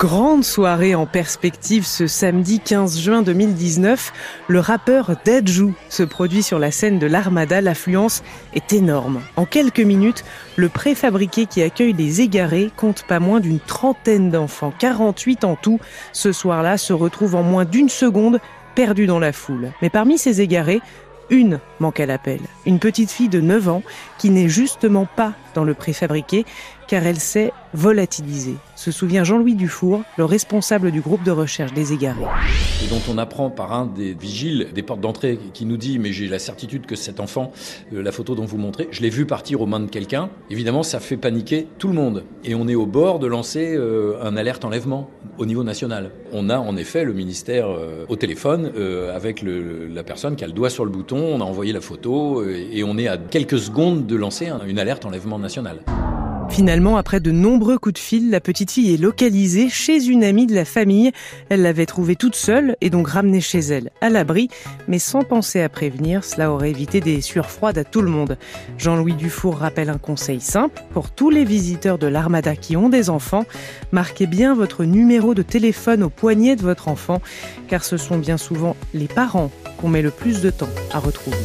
Grande soirée en perspective ce samedi 15 juin 2019. Le rappeur Dajou se produit sur la scène de l'Armada. L'affluence est énorme. En quelques minutes, le préfabriqué qui accueille les égarés compte pas moins d'une trentaine d'enfants. 48 en tout. Ce soir-là se retrouvent en moins d'une seconde perdus dans la foule. Mais parmi ces égarés, une manque à l'appel. Une petite fille de 9 ans qui n'est justement pas dans le préfabriqué car elle s'est volatilisée, se souvient Jean-Louis Dufour, le responsable du groupe de recherche des égarés. Et dont on apprend par un des vigiles des portes d'entrée qui nous dit mais j'ai la certitude que cet enfant, euh, la photo dont vous montrez, je l'ai vu partir aux mains de quelqu'un. Évidemment, ça fait paniquer tout le monde. Et on est au bord de lancer euh, un alerte enlèvement au niveau national. On a en effet le ministère euh, au téléphone avec la personne qui a le doigt sur le bouton, on a envoyé la photo et on est à quelques secondes de lancer une alerte enlèvement Finalement, après de nombreux coups de fil, la petite fille est localisée chez une amie de la famille. Elle l'avait trouvée toute seule et donc ramenée chez elle, à l'abri, mais sans penser à prévenir. Cela aurait évité des sueurs froides à tout le monde. Jean-Louis Dufour rappelle un conseil simple pour tous les visiteurs de l'Armada qui ont des enfants. Marquez bien votre numéro de téléphone au poignet de votre enfant, car ce sont bien souvent les parents qu'on met le plus de temps à retrouver.